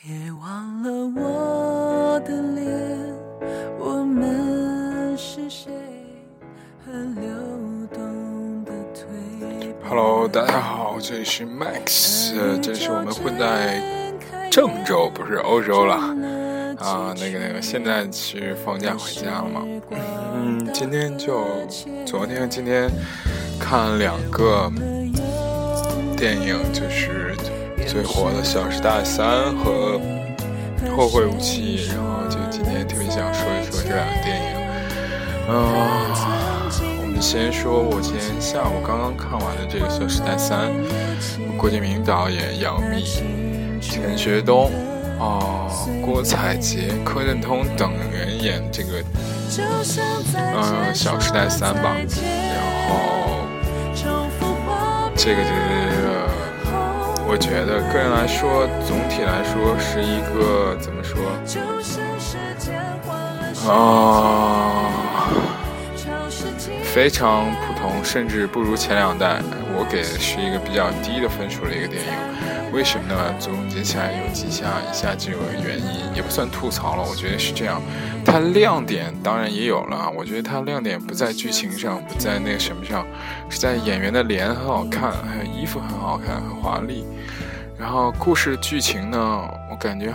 别忘了我的脸，我们是谁？和流动的腿。Hello，大家好，这里是 Max，这是我们混在郑州，不是欧洲了啊。那个那个，现在是放假回家了嘛？嗯，今天就昨天今天看两个电影，就是最火的《小时代三》和《后会无期》，然后就今天特别想说一说这两个电影。嗯、我们先说，我今天下午刚刚看完的这个《小时代三》，郭敬明导演，杨幂、陈学冬、哦、郭采洁、柯震东等人演这个呃《小时代三》吧，然后这个这个，我觉得个人来说，总体来说是一个怎么说？啊、非常普通，甚至不如前两代。我给的是一个比较低的分数的一个电影，为什么呢？总结起来有几下以下几个原因，也不算吐槽了。我觉得是这样，它亮点当然也有了。我觉得它亮点不在剧情上，不在那个什么上，是在演员的脸很好看，还有衣服很好看，很华丽。然后故事剧情呢，我感觉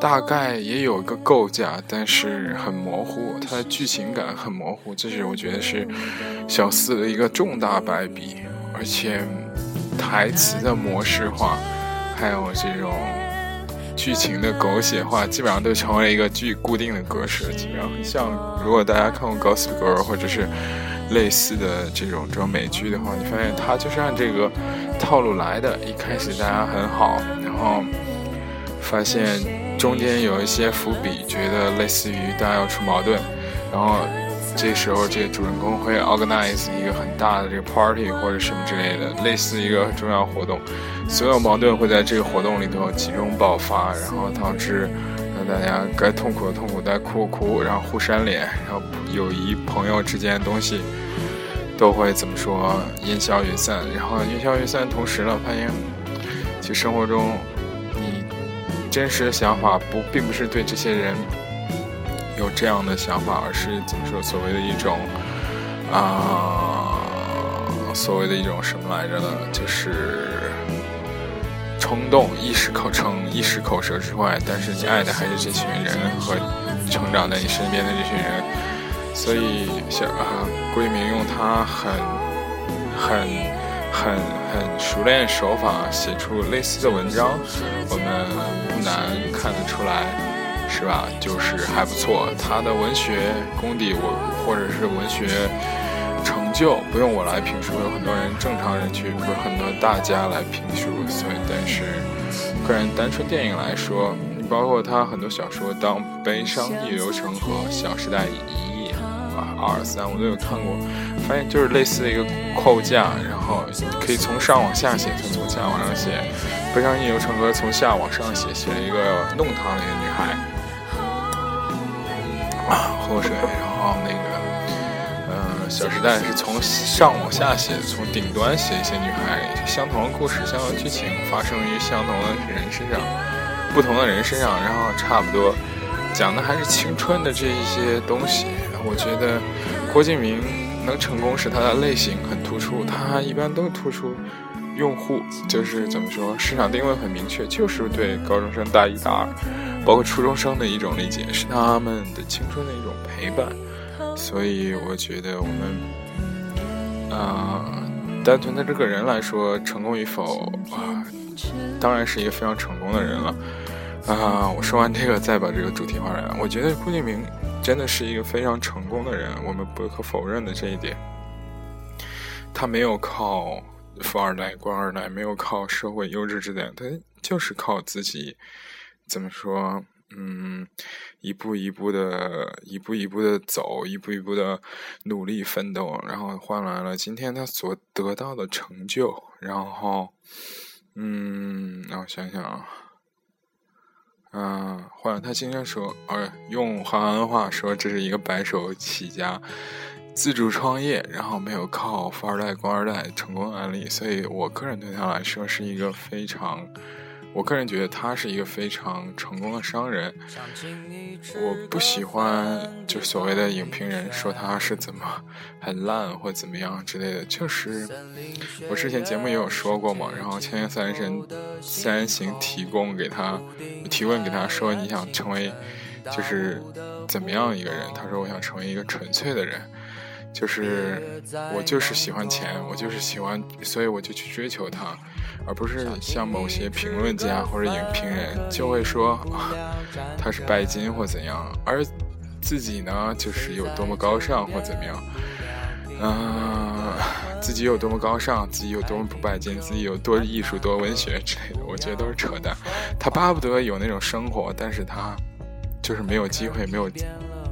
大概也有个构架，但是很模糊，它的剧情感很模糊，这是我觉得是小四的一个重大败笔，而且台词的模式化，还有这种剧情的狗血化，基本上都成为了一个剧固定的格式，基本上像。如果大家看过《Gossip Girl》或者是类似的这种这种美剧的话，你发现它就是按这个套路来的。一开始大家很好，然后发现中间有一些伏笔，觉得类似于大家要出矛盾，然后这时候这主人公会 organize 一个很大的这个 party 或者什么之类的，类似一个重要活动，所有矛盾会在这个活动里头集中爆发，然后导致让大家该痛苦的痛苦，该哭的哭，然后互扇脸，然后友谊朋友之间的东西都会怎么说烟消云散，然后烟消云散的同时呢，发现其实生活中你真实的想法不并不是对这些人有这样的想法，而是怎么说所谓的一种啊、所谓的一种什么来着呢？就是冲动、一时口称、一时口舌之外，但是你爱的还是这群人和成长在你身边的这群人。所以，小啊，郭敬明用他很、很、很、很熟练的手法写出类似的文章，我们不难看得出来，是吧？就是还不错。他的文学功底，我或者是文学成就，不用我来评述，有很多人正常人去，不是很多大家来评述。所以，但是个人单纯电影来说，包括他很多小说，当《悲伤逆流成河》《小时代一》啊、二三，我都有看过，发现就是类似的一个框架，然后可以从上往下写，从从下往上写，《悲伤逆流成河》从下往上写，写了一个弄堂里的女孩，啊，喝水，然后那个。呃，《小时代》是从上往下写，从顶端写一些女孩，相同的故事、相同的剧情发生于相同的人身上，不同的人身上，然后差不多讲的还是青春的这一些东西。我觉得郭敬明能成功是他的类型很突出，他一般都突出用户，就是怎么说，市场定位很明确，就是对高中生大一、大二，包括初中生的一种理解，是他们的青春的一种陪伴。所以我觉得我们，啊、单纯的这个人来说，成功与否啊、当然是一个非常成功的人了。啊、我说完这个，再把这个主题话来。我觉得郭敬明真的是一个非常成功的人，我们不可否认的这一点。他没有靠富二代、官二代，没有靠社会优质之点，他就是靠自己，怎么说？嗯，一步一步的，一步一步的走，一步一步的努力奋斗，然后换来了今天他所得到的成就。然后，嗯，让我想想啊，嗯、换他今天说，呃，用韩文话说，这是一个白手起家、自主创业，然后没有靠富二代、官二代成功案例。所以我个人对他来说是一个非常。我个人觉得他是一个非常成功的商人。我不喜欢就所谓的影评人说他是怎么很烂或怎么样之类的。就是我之前节目也有说过嘛，然后千叶三神三行提供给他提问给他说你想成为就是怎么样一个人？他说我想成为一个纯粹的人。就是我就是喜欢钱，我就是喜欢，所以我就去追求它，而不是像某些评论家或者影评人就会说啊，他是拜金或怎样，而自己呢就是有多么高尚或怎么样，嗯，自己有多么高尚，自己有多么不拜金，自己有多艺术多文学之类的，我觉得都是扯淡。他巴不得有那种生活，但是他就是没有机会，没有。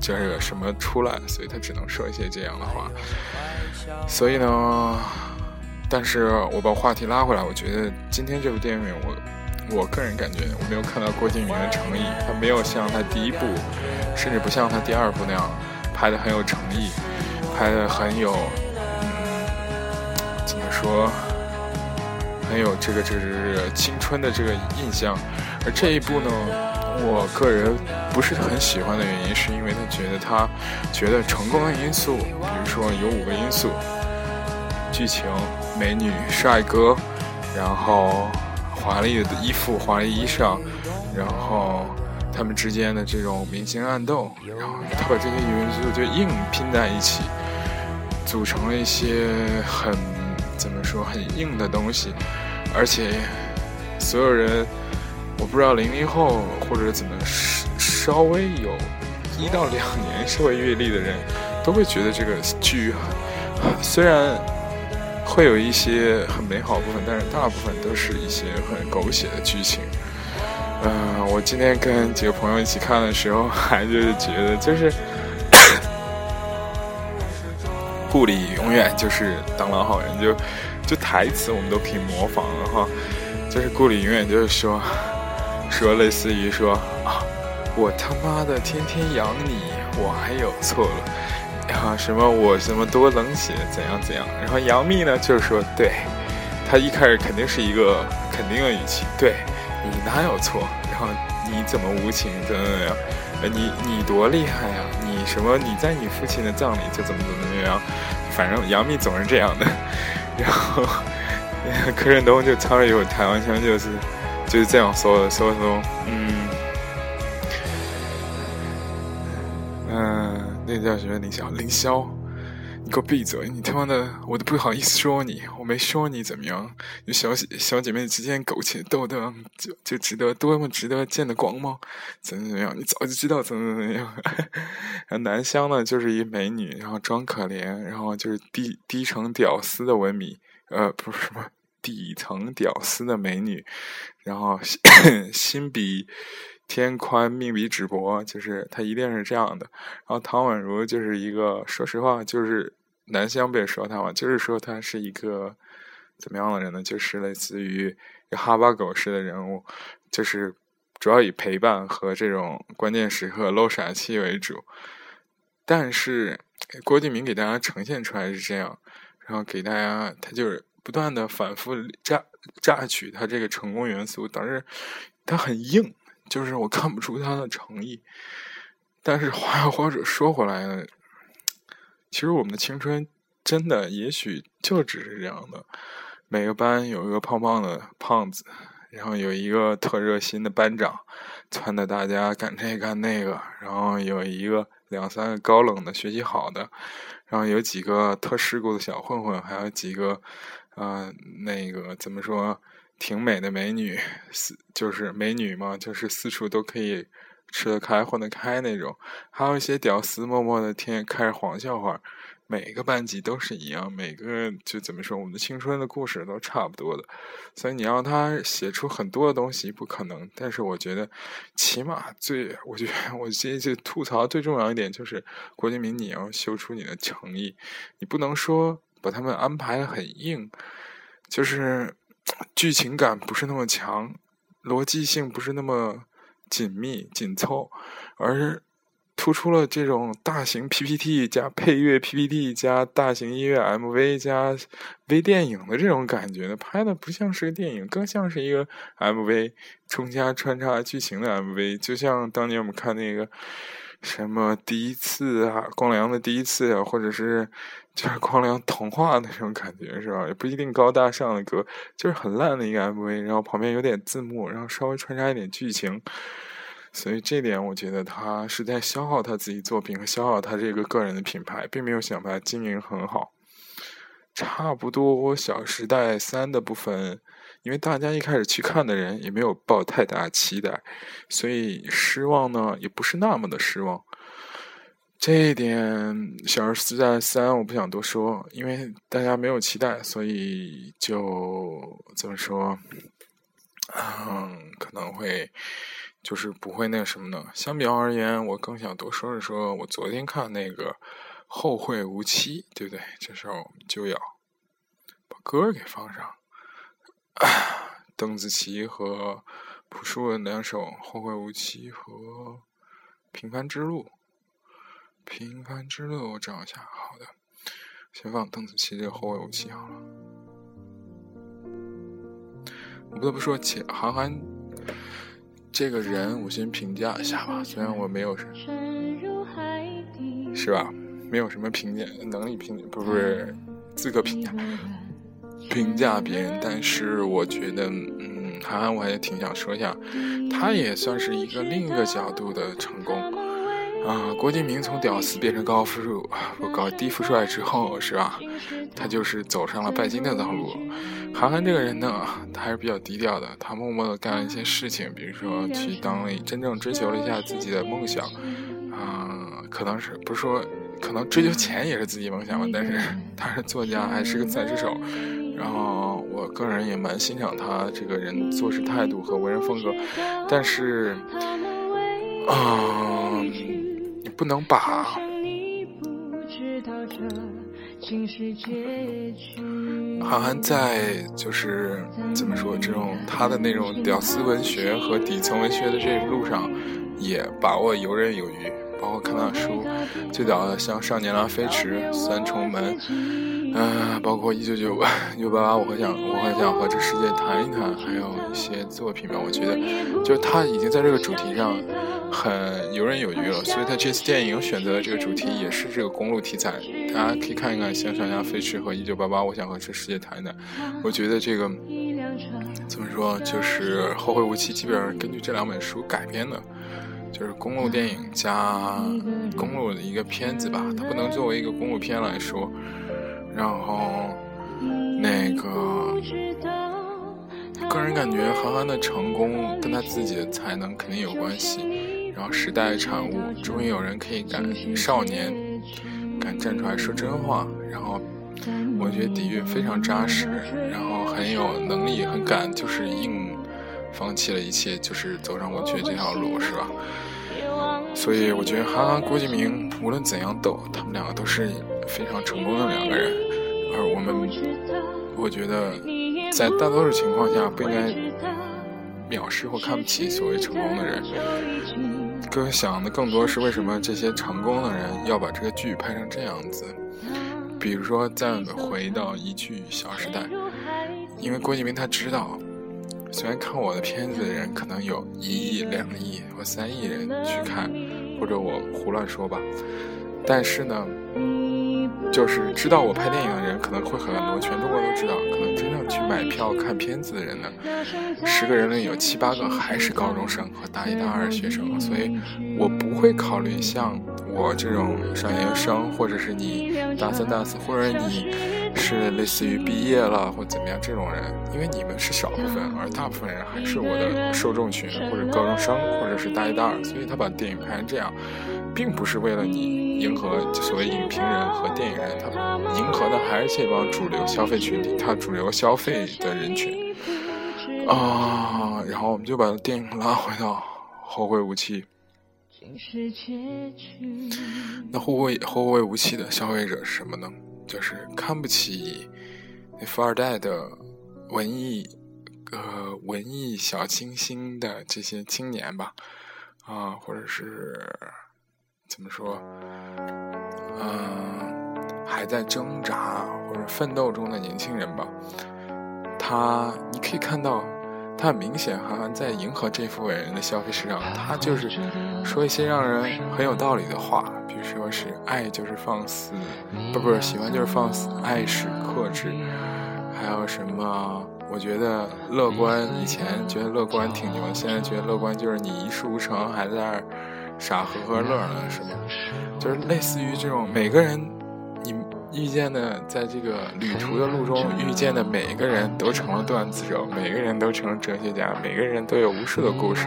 这个什么出来，所以他只能说一些这样的话。所以呢，但是我把话题拉回来，我觉得今天这部电影，我我个人感觉我没有看到郭敬明的诚意，他没有像他第一部，甚至不像他第二部那样拍的很有诚意，拍的很有，嗯，怎么说，很有这个就是青春的这个印象。而这一部呢？我个人不是很喜欢的原因，是因为他觉得他觉得成功的因素，比如说有五个因素：剧情、美女、帅哥，然后华丽的衣服、华丽衣裳，然后他们之间的这种明星暗斗，然后他把这些元素就硬拼在一起，组成了一些很怎么说很硬的东西，而且所有人。我不知道零零后或者怎么稍微有一到两年社会阅历的人，都会觉得这个剧虽然会有一些很美好部分，但是大部分都是一些很狗血的剧情。嗯，我今天跟几个朋友一起看的时候，还就是觉得就是 顾里永远就是当老好人，就就台词我们都可以模仿了哈，就是顾里永远就是说。说类似于说啊，我他妈的天天养你，我还有错了啊？什么我什么多冷血怎样怎样？然后杨幂呢，就是说，对她一开始肯定是一个肯定的语气，对你哪有错？然后你怎么无情？怎么怎么样？你你多厉害呀？你什么？你在你父亲的葬礼就怎么怎么怎么样？反正杨幂总是这样的。然后柯震东就操着一口台湾腔，就是。就是这样说的，所以说，嗯，那叫什么凌霄？凌霄，你给我闭嘴！你他妈的，我都不好意思说你，我没说你怎么样。你小姐小姐妹之间苟且斗斗，就就值得多么值得见的光吗？怎么怎么样？你早就知道怎么怎么样。然后南湘呢，就是一美女，然后装可怜，然后就是低低层屌丝的文米，呃，不是什么。底层屌丝的美女，然后心 比天宽，命比纸薄，就是他一定是这样的。然后唐宛如就是一个，说实话，就是南湘别说他嘛，就是说他是一个怎么样的人呢？就是类似于哈巴狗式的人物，就是主要以陪伴和这种关键时刻露傻气为主。但是郭敬明给大家呈现出来是这样，然后给大家他就是。不断的反复榨榨取他这个成功元素，导致他很硬，就是我看不出他的诚意。但是话又或者说回来，其实我们的青春真的也许就只是这样的：每个班有一个胖胖的胖子，然后有一个特热心的班长，撺掇大家干这个干那个，然后有一个两三个高冷的学习好的，然后有几个特世故的小混混，还有几个。啊，那个怎么说，挺美的美女，四就是美女嘛，就是四处都可以吃得开、混得开那种。还有一些屌丝，默默的天天开着黄笑话。每个班级都是一样，每个就怎么说，我们的青春的故事都差不多的。所以你让他写出很多的东西，不可能。但是我觉得，起码最，我觉得我这这吐槽最重要一点就是，郭敬明，你要秀出你的诚意，你不能说。把他们安排的很硬，就是 剧情感不是那么强，逻辑性不是那么紧密紧凑，而是突出了这种大型 PPT 加配乐 PPT 加大型音乐 MV 加微电影的这种感觉呢，拍的不像是个电影，更像是一个 MV 中间穿插剧情的 MV，就像当年我们看那个什么第一次啊，光良的第一次啊，或者是就是光良童话那种感觉是吧？也不一定高大上的歌，就是很烂的一个 MV，然后旁边有点字幕，然后稍微穿插一点剧情。所以这点，我觉得他是在消耗他自己作品和消耗他这个个人的品牌，并没有想把它经营很好。差不多《小时代三》的部分，因为大家一开始去看的人也没有抱太大期待，所以失望呢也不是那么的失望。这一点，《小时代三》我不想多说，因为大家没有期待，所以就怎么说？嗯，可能会。就是不会那什么呢？相比而言，我更想多说一说，我昨天看那个《后会无期》，对不对？这时候就要把歌给放上。邓紫棋和朴树的两首《后会无期》和《平凡之路》。平凡之路，我找一下。好的，先放邓紫棋这个《后会无期》好了。我不得不说，且韩寒。这个人，我先评价一下吧。虽然我没有什，是吧？没有什么评价能力评，不是资格评价评价别人，但是我觉得，嗯，韩寒我还挺想说一下，他也算是一个另一个角度的成功。啊，郭敬明从屌丝变成高富帅，不搞低富帅之后，是吧？他就是走上了拜金的道路。韩寒这个人呢，他还是比较低调的，他默默的干了一些事情，比如说去当了真正追求了一下自己的梦想。啊，可能是不是说，可能追求钱也是自己梦想吧？但是他是作家，还是个赛车手。然后我个人也蛮欣赏他这个人做事态度和为人风格，但是，嗯。不能把韩寒在就是怎么说这种他的那种屌丝文学和底层文学的这路上，也把握游刃有余。包括看他的书，最早的像《少年郎飞驰》《三重门》，嗯，包括《一九九八 九八八》，我很想，我很想和这世界谈一谈，还有一些作品吧。我觉得，就他已经在这个主题上。很游刃有余了，所以他这次电影选择的这个主题也是这个公路题材，大家可以看一看《像《少年飞驰》和《一九八八》，我想和这世界谈谈。我觉得这个怎么说，就是《后会无期》基本上根据这两本书改编的，就是公路电影加公路的一个片子吧，它不能作为一个公路片来说。然后那个个人感觉，韩寒的成功跟他自己的才能肯定有关系。然后时代产物，终于有人可以敢少年敢站出来说真话。然后我觉得底蕴非常扎实，然后很有能力，很敢，就是硬放弃了一切，就是走上文学这条路，是吧？所以我觉得韩寒、郭敬明无论怎样斗，他们两个都是非常成功的两个人。而我们，我觉得在大多数情况下不应该藐视或看不起所谓成功的人。更想的更多是为什么这些成功的人要把这个剧拍成这样子？比如说，再回到一句《小时代》，因为郭敬明他知道，虽然看我的片子的人可能有一亿、两亿或三亿人去看，或者我胡乱说吧，但是呢。就是知道我拍电影的人可能会很多，全中国都知道。可能真正去买票看片子的人呢，十个人里有七八个还是高中生和大一、大二学生。所以，我不会考虑像我这种上研究生，或者是你大三、大四，或者你是类似于毕业了或怎么样这种人，因为你们是少部分，而大部分人还是我的受众群，或者高中生，或者是大一、大二。所以他把电影拍成这样。并不是为了你迎合所谓影评人和电影人，他迎合的还是这帮主流消费群体，他主流消费的人群啊。然后我们就把电影拉回到《后会无期》。那后会后会无期的消费者是什么呢？就是看不起那富二代的文艺呃文艺小清新的这些青年吧，啊，或者是。怎么说？嗯，还在挣扎或者奋斗中的年轻人吧。他，你可以看到，他很明显好像在迎合这副伟人的消费市场。他就是说一些让人很有道理的话，比如说是爱就是放肆，不不是喜欢就是放肆，爱是克制，还有什么？我觉得乐观，以前觉得乐观挺牛，现在觉得乐观就是你一事无成还在那儿傻呵呵乐呢，是吗？就是类似于这种每个人，你遇见的在这个旅途的路中遇见的每一个人都成了段子手，每个人都成了哲学家，每个人都有无数的故事。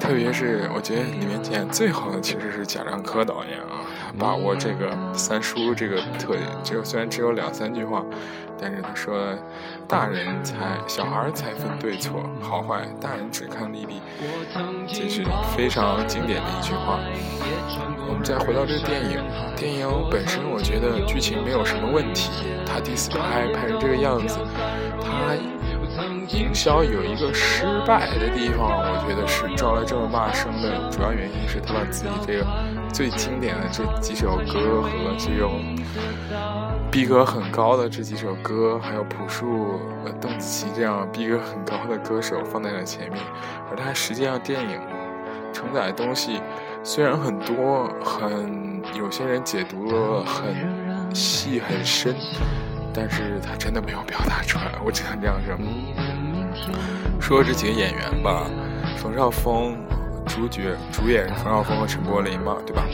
特别是我觉得里面演最好的其实是贾樟柯导演啊，他把握这个三叔这个特点，只有虽然只有两三句话。但是他说，大人才小孩才分对错好坏，大人只看利弊，这是非常经典的一句话。我们再回到这个电影，电影本身我觉得剧情没有什么问题，他第四拍拍成这个样子，他营销有一个失败的地方，我觉得是招来这么骂声的主要原因是他把自己这个最经典的这几首歌和这种。逼格很高的这几首歌，还有朴树、邓紫棋这样逼格很高的歌手放在了前面，而它实际上电影承载的东西虽然很多，很有些人解读了很细很深，但是他真的没有表达出来，我只能这样说。说这几个演员吧，冯绍峰主角主演冯绍峰和陈柏霖嘛，对吧？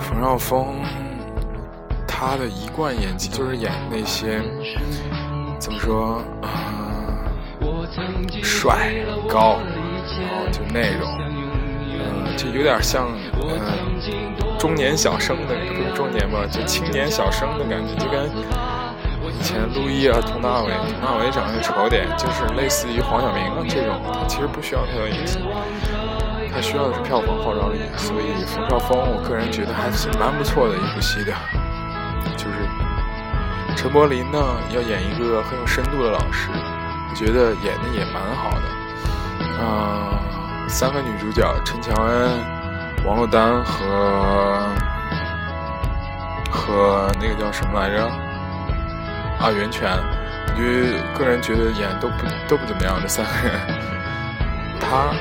冯绍峰。他的一贯演技就是演那些怎么说啊，帅高，然后就那种，呃，就有点像呃中年小生的，不是中年吧，就青年小生的感觉，就跟以前陆毅啊、佟大为，佟大为长得丑点，就是类似于黄晓明啊这种，他其实不需要太多演技，他需要的是票房号召力，所以冯绍峰，我个人觉得还是蛮不错的一部戏的。就是陈柏霖呢，要演一个很有深度的老师，我觉得演的也蛮好的。嗯，三个女主角陈乔恩、王珞丹和和那个叫什么来着？啊，袁泉。我觉得个人觉得演都不都不怎么样，这三个人。他，